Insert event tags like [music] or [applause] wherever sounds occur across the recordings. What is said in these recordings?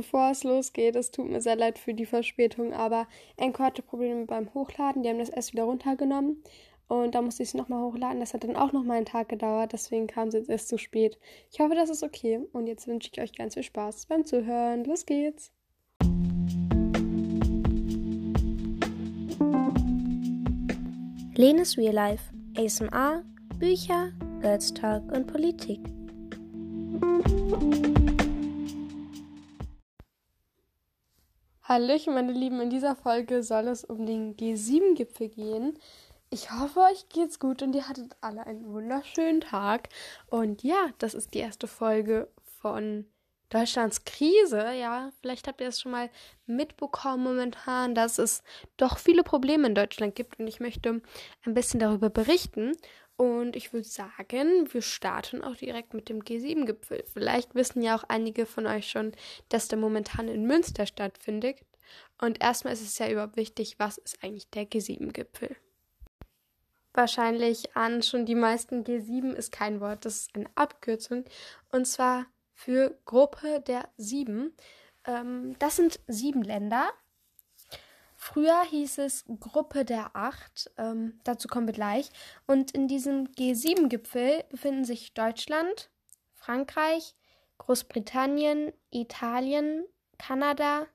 bevor es losgeht, es tut mir sehr leid für die Verspätung, aber Enko hatte Probleme beim Hochladen. Die haben das erst wieder runtergenommen und da musste ich es nochmal hochladen. Das hat dann auch nochmal einen Tag gedauert, deswegen kam es jetzt erst zu spät. Ich hoffe, das ist okay und jetzt wünsche ich euch ganz viel Spaß beim Zuhören. Los geht's! Lenes Real Life, ASMR, Bücher, Girls Talk und Politik. Hallöchen, meine Lieben. In dieser Folge soll es um den G7-Gipfel gehen. Ich hoffe, euch geht's gut und ihr hattet alle einen wunderschönen Tag. Und ja, das ist die erste Folge von Deutschlands Krise. Ja, vielleicht habt ihr es schon mal mitbekommen momentan, dass es doch viele Probleme in Deutschland gibt und ich möchte ein bisschen darüber berichten. Und ich würde sagen, wir starten auch direkt mit dem G7-Gipfel. Vielleicht wissen ja auch einige von euch schon, dass der momentan in Münster stattfindet. Und erstmal ist es ja überhaupt wichtig, was ist eigentlich der G7-Gipfel? Wahrscheinlich an schon die meisten G7 ist kein Wort, das ist eine Abkürzung. Und zwar für Gruppe der Sieben. Ähm, das sind sieben Länder Früher hieß es Gruppe der Acht, ähm, dazu kommen wir gleich. Und in diesem G7-Gipfel befinden sich Deutschland, Frankreich, Großbritannien, Italien, Kanada,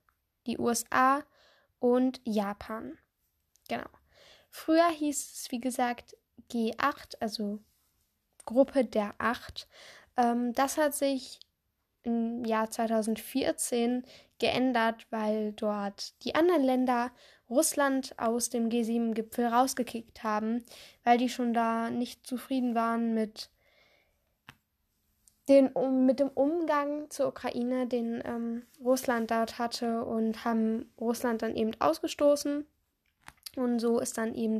die USA und Japan. Genau. Früher hieß es, wie gesagt, G8, also Gruppe der Acht. Ähm, das hat sich im Jahr 2014 geändert, weil dort die anderen Länder Russland aus dem G7-Gipfel rausgekickt haben, weil die schon da nicht zufrieden waren mit, den, um, mit dem Umgang zur Ukraine, den ähm, Russland dort hatte und haben Russland dann eben ausgestoßen. Und so ist dann eben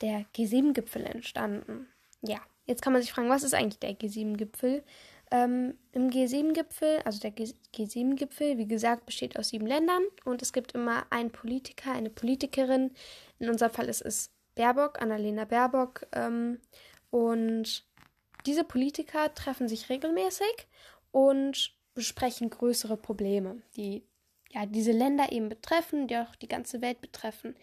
der G7-Gipfel entstanden. Ja, jetzt kann man sich fragen, was ist eigentlich der G7-Gipfel? Ähm, Im G7-Gipfel, also der G7-Gipfel, wie gesagt, besteht aus sieben Ländern und es gibt immer einen Politiker, eine Politikerin. In unserem Fall ist es Baerbock, Annalena Baerbock. Ähm, und diese Politiker treffen sich regelmäßig und besprechen größere Probleme, die ja diese Länder eben betreffen, die auch die ganze Welt betreffen.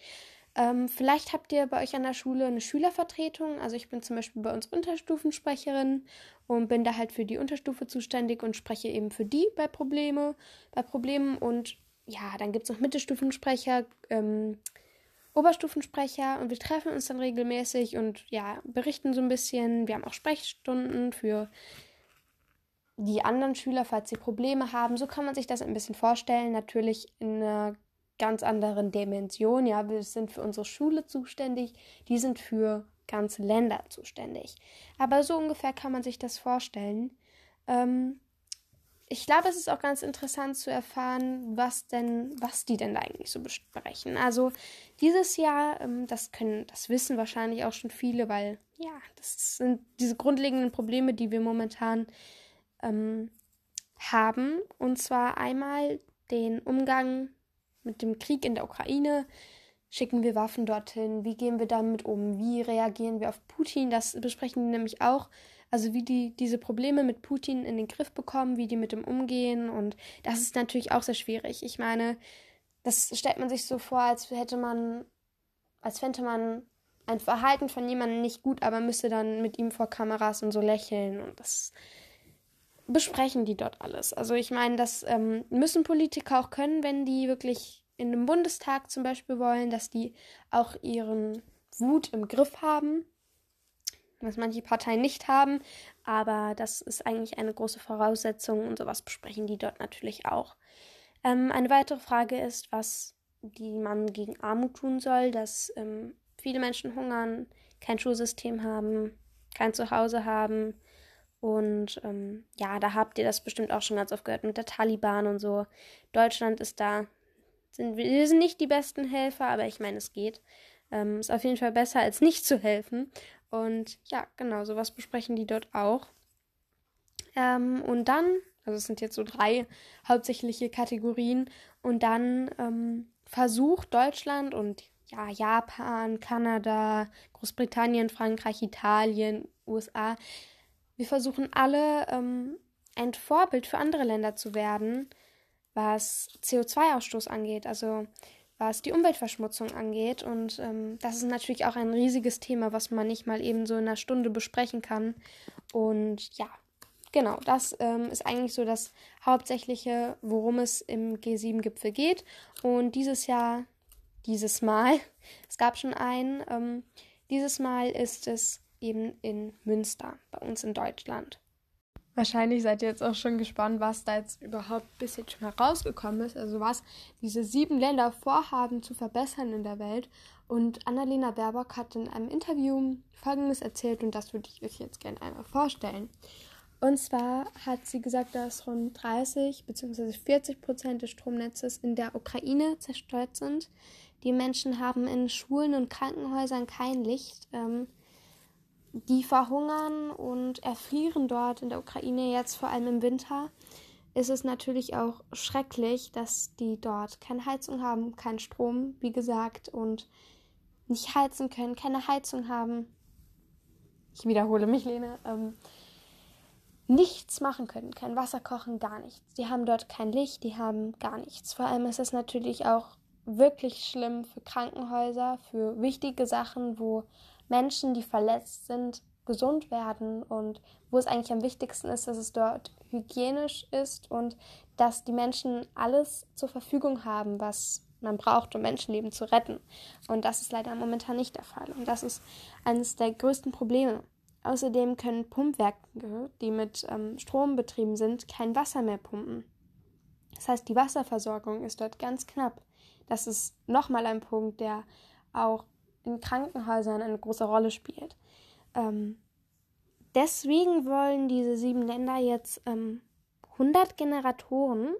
Ähm, vielleicht habt ihr bei euch an der Schule eine Schülervertretung. Also ich bin zum Beispiel bei uns Unterstufensprecherin und bin da halt für die Unterstufe zuständig und spreche eben für die bei Probleme, bei Problemen. Und ja, dann gibt es noch Mittelstufensprecher, ähm, Oberstufensprecher und wir treffen uns dann regelmäßig und ja, berichten so ein bisschen. Wir haben auch Sprechstunden für die anderen Schüler, falls sie Probleme haben. So kann man sich das ein bisschen vorstellen. Natürlich in einer ganz anderen Dimension. Ja, wir sind für unsere Schule zuständig, die sind für ganze Länder zuständig. Aber so ungefähr kann man sich das vorstellen. Ähm, ich glaube, es ist auch ganz interessant zu erfahren, was denn, was die denn da eigentlich so besprechen. Also dieses Jahr, ähm, das können, das wissen wahrscheinlich auch schon viele, weil ja, das sind diese grundlegenden Probleme, die wir momentan ähm, haben. Und zwar einmal den Umgang mit dem Krieg in der Ukraine. Schicken wir Waffen dorthin? Wie gehen wir damit um? Wie reagieren wir auf Putin? Das besprechen die nämlich auch. Also wie die diese Probleme mit Putin in den Griff bekommen, wie die mit ihm umgehen. Und das ist natürlich auch sehr schwierig. Ich meine, das stellt man sich so vor, als hätte man, als fände man ein Verhalten von jemandem nicht gut, aber müsste dann mit ihm vor Kameras und so lächeln. Und das besprechen die dort alles. Also ich meine, das ähm, müssen Politiker auch können, wenn die wirklich in dem Bundestag zum Beispiel wollen, dass die auch ihren Wut im Griff haben, was manche Parteien nicht haben. Aber das ist eigentlich eine große Voraussetzung und sowas besprechen die dort natürlich auch. Ähm, eine weitere Frage ist, was die man gegen Armut tun soll, dass ähm, viele Menschen hungern, kein Schulsystem haben, kein Zuhause haben, und ähm, ja, da habt ihr das bestimmt auch schon ganz oft gehört mit der Taliban und so. Deutschland ist da, sind, wir sind nicht die besten Helfer, aber ich meine, es geht. Ähm, ist auf jeden Fall besser, als nicht zu helfen. Und ja, genau, sowas besprechen die dort auch. Ähm, und dann, also es sind jetzt so drei hauptsächliche Kategorien, und dann ähm, versucht Deutschland und ja, Japan, Kanada, Großbritannien, Frankreich, Italien, USA, wir versuchen alle ähm, ein Vorbild für andere Länder zu werden, was CO2-Ausstoß angeht, also was die Umweltverschmutzung angeht. Und ähm, das ist natürlich auch ein riesiges Thema, was man nicht mal eben so in einer Stunde besprechen kann. Und ja, genau, das ähm, ist eigentlich so das Hauptsächliche, worum es im G7-Gipfel geht. Und dieses Jahr, dieses Mal, [laughs] es gab schon einen, ähm, dieses Mal ist es eben in Münster, bei uns in Deutschland. Wahrscheinlich seid ihr jetzt auch schon gespannt, was da jetzt überhaupt bis jetzt schon herausgekommen ist. Also was diese sieben Länder vorhaben zu verbessern in der Welt. Und Annalena Baerbock hat in einem Interview Folgendes erzählt und das würde ich euch jetzt gerne einmal vorstellen. Und zwar hat sie gesagt, dass rund 30 bzw. 40 Prozent des Stromnetzes in der Ukraine zerstört sind. Die Menschen haben in Schulen und Krankenhäusern kein Licht. Ähm, die verhungern und erfrieren dort in der Ukraine, jetzt vor allem im Winter, ist es natürlich auch schrecklich, dass die dort keine Heizung haben, keinen Strom, wie gesagt, und nicht heizen können, keine Heizung haben. Ich wiederhole mich, Lene. Ähm, nichts machen können, kein Wasser kochen, gar nichts. Die haben dort kein Licht, die haben gar nichts. Vor allem ist es natürlich auch wirklich schlimm für Krankenhäuser, für wichtige Sachen, wo Menschen, die verletzt sind, gesund werden und wo es eigentlich am wichtigsten ist, dass es dort hygienisch ist und dass die Menschen alles zur Verfügung haben, was man braucht, um Menschenleben zu retten. Und das ist leider momentan nicht der Fall. Und das ist eines der größten Probleme. Außerdem können Pumpwerke, die mit ähm, Strom betrieben sind, kein Wasser mehr pumpen. Das heißt, die Wasserversorgung ist dort ganz knapp. Das ist nochmal ein Punkt, der auch in Krankenhäusern eine große Rolle spielt. Ähm, deswegen wollen diese sieben Länder jetzt ähm, 100 Generatoren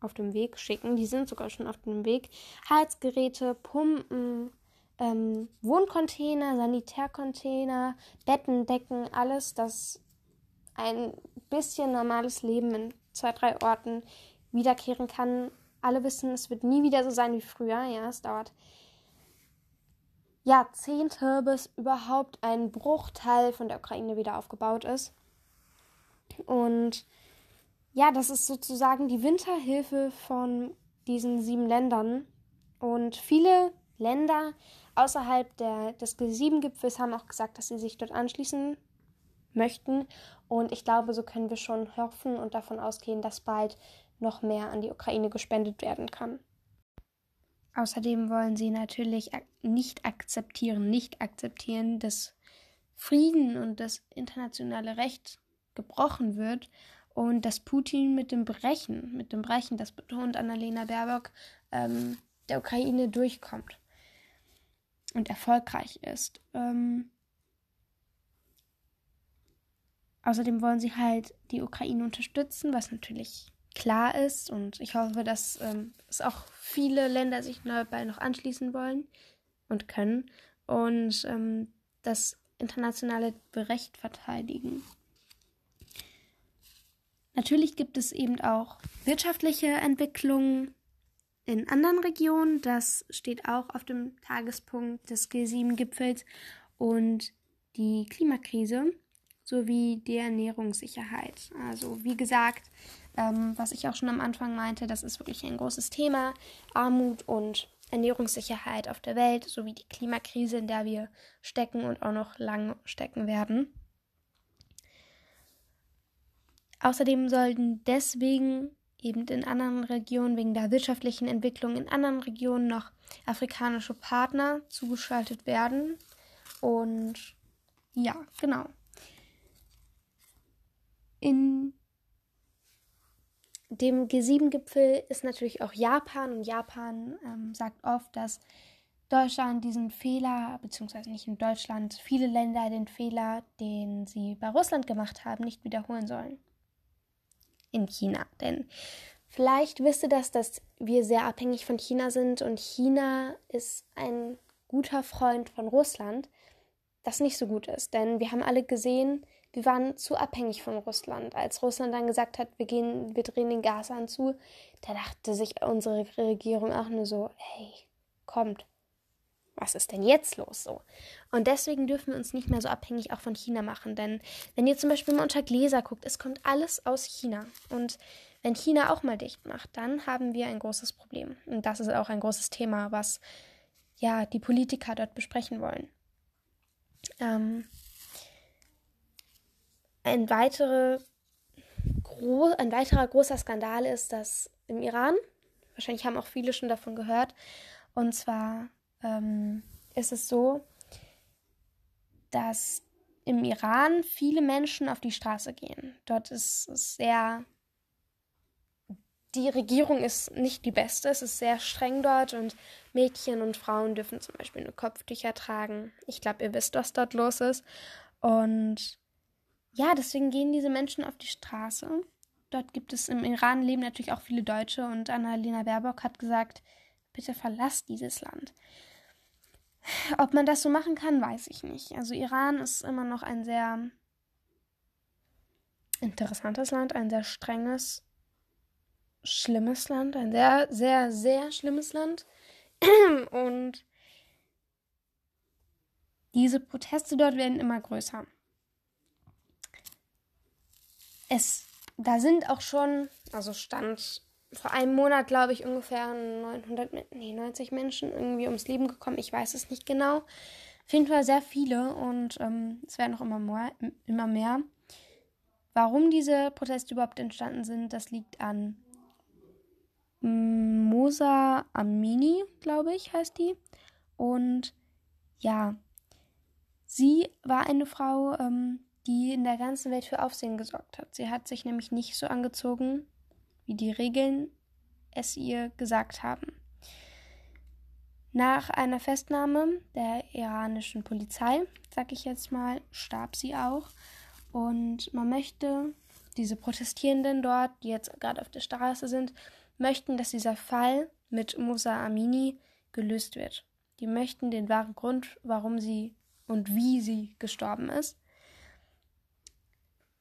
auf dem Weg schicken. Die sind sogar schon auf dem Weg. Heizgeräte, Pumpen, ähm, Wohncontainer, Sanitärcontainer, Betten, Decken, alles, das ein bisschen normales Leben in zwei, drei Orten wiederkehren kann. Alle wissen, es wird nie wieder so sein wie früher. Ja, es dauert Jahrzehnte, bis überhaupt ein Bruchteil von der Ukraine wieder aufgebaut ist. Und ja, das ist sozusagen die Winterhilfe von diesen sieben Ländern. Und viele Länder außerhalb der, des G7-Gipfels haben auch gesagt, dass sie sich dort anschließen möchten. Und ich glaube, so können wir schon hoffen und davon ausgehen, dass bald noch mehr an die Ukraine gespendet werden kann. Außerdem wollen sie natürlich nicht akzeptieren, nicht akzeptieren, dass Frieden und das internationale Recht gebrochen wird und dass Putin mit dem Brechen, mit dem Brechen, das betont Annalena Baerbock, ähm, der Ukraine durchkommt und erfolgreich ist. Ähm, außerdem wollen sie halt die Ukraine unterstützen, was natürlich klar ist. Und ich hoffe, dass ähm, es auch viele Länder sich dabei noch anschließen wollen und können und ähm, das internationale Recht verteidigen. Natürlich gibt es eben auch wirtschaftliche Entwicklungen in anderen Regionen. Das steht auch auf dem Tagespunkt des G7-Gipfels und die Klimakrise sowie die Ernährungssicherheit. Also wie gesagt, ähm, was ich auch schon am Anfang meinte, das ist wirklich ein großes Thema. Armut und Ernährungssicherheit auf der Welt sowie die Klimakrise, in der wir stecken und auch noch lang stecken werden. Außerdem sollten deswegen eben in anderen Regionen wegen der wirtschaftlichen Entwicklung in anderen Regionen noch afrikanische Partner zugeschaltet werden. Und ja, genau. In dem G7-Gipfel ist natürlich auch Japan und Japan ähm, sagt oft, dass Deutschland diesen Fehler, beziehungsweise nicht in Deutschland, viele Länder den Fehler, den sie bei Russland gemacht haben, nicht wiederholen sollen. In China. Denn vielleicht wisst ihr das, dass wir sehr abhängig von China sind und China ist ein guter Freund von Russland, das nicht so gut ist. Denn wir haben alle gesehen, wir waren zu abhängig von Russland. Als Russland dann gesagt hat, wir gehen, wir drehen den Gashahn zu, da dachte sich unsere Regierung auch nur so, hey, kommt, was ist denn jetzt los so? Und deswegen dürfen wir uns nicht mehr so abhängig auch von China machen. Denn wenn ihr zum Beispiel mal unter Gläser guckt, es kommt alles aus China. Und wenn China auch mal dicht macht, dann haben wir ein großes Problem. Und das ist auch ein großes Thema, was ja die Politiker dort besprechen wollen. Ähm, ein, weitere, ein weiterer großer Skandal ist, dass im Iran, wahrscheinlich haben auch viele schon davon gehört, und zwar ähm, ist es so, dass im Iran viele Menschen auf die Straße gehen. Dort ist es sehr. Die Regierung ist nicht die beste, es ist sehr streng dort und Mädchen und Frauen dürfen zum Beispiel nur Kopftücher tragen. Ich glaube, ihr wisst, was dort los ist. Und ja, deswegen gehen diese Menschen auf die Straße. Dort gibt es im Iran leben natürlich auch viele Deutsche und Annalena Baerbock hat gesagt, bitte verlasst dieses Land. Ob man das so machen kann, weiß ich nicht. Also Iran ist immer noch ein sehr interessantes Land, ein sehr strenges, schlimmes Land, ein sehr, sehr, sehr schlimmes Land. Und diese Proteste dort werden immer größer. Es, da sind auch schon, also stand vor einem Monat, glaube ich, ungefähr 900, nee, 90 Menschen irgendwie ums Leben gekommen. Ich weiß es nicht genau. Auf jeden Fall sehr viele und ähm, es werden noch immer mehr, immer mehr. Warum diese Proteste überhaupt entstanden sind, das liegt an Musa Amini, glaube ich, heißt die. Und ja, sie war eine Frau, ähm, die in der ganzen Welt für Aufsehen gesorgt hat. Sie hat sich nämlich nicht so angezogen, wie die Regeln es ihr gesagt haben. Nach einer Festnahme der iranischen Polizei, sag ich jetzt mal, starb sie auch. Und man möchte, diese Protestierenden dort, die jetzt gerade auf der Straße sind, möchten, dass dieser Fall mit Musa Amini gelöst wird. Die möchten den wahren Grund, warum sie und wie sie gestorben ist.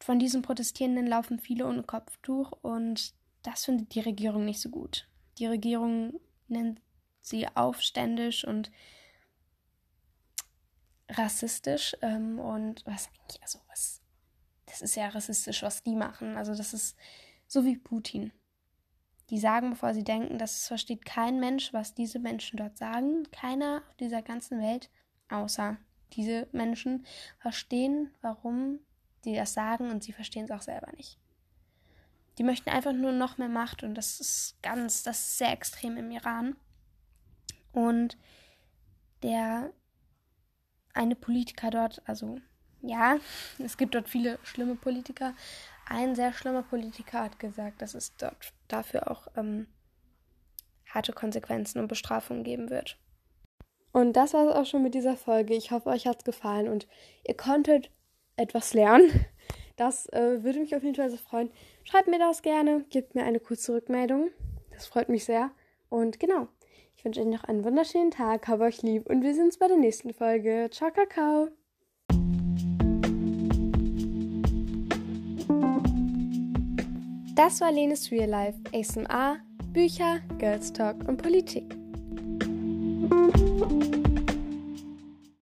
Von diesen Protestierenden laufen viele ohne Kopftuch und das findet die Regierung nicht so gut. Die Regierung nennt sie aufständisch und rassistisch ähm, und was eigentlich, also was, das ist ja rassistisch, was die machen. Also das ist so wie Putin. Die sagen, bevor sie denken, das versteht kein Mensch, was diese Menschen dort sagen. Keiner auf dieser ganzen Welt, außer diese Menschen, verstehen, warum die das sagen und sie verstehen es auch selber nicht. Die möchten einfach nur noch mehr Macht und das ist ganz, das ist sehr extrem im Iran. Und der eine Politiker dort, also ja, [laughs] es gibt dort viele schlimme Politiker. Ein sehr schlimmer Politiker hat gesagt, dass es dort dafür auch ähm, harte Konsequenzen und Bestrafungen geben wird. Und das war es auch schon mit dieser Folge. Ich hoffe, euch hat es gefallen und ihr konntet etwas lernen. Das äh, würde mich auf jeden Fall sehr freuen. Schreibt mir das gerne, gebt mir eine kurze Rückmeldung. Das freut mich sehr. Und genau, ich wünsche euch noch einen wunderschönen Tag, habe euch lieb und wir sehen uns bei der nächsten Folge. Ciao, Kakao! Das war Lenes Real Life, ASMR, Bücher, Girls Talk und Politik.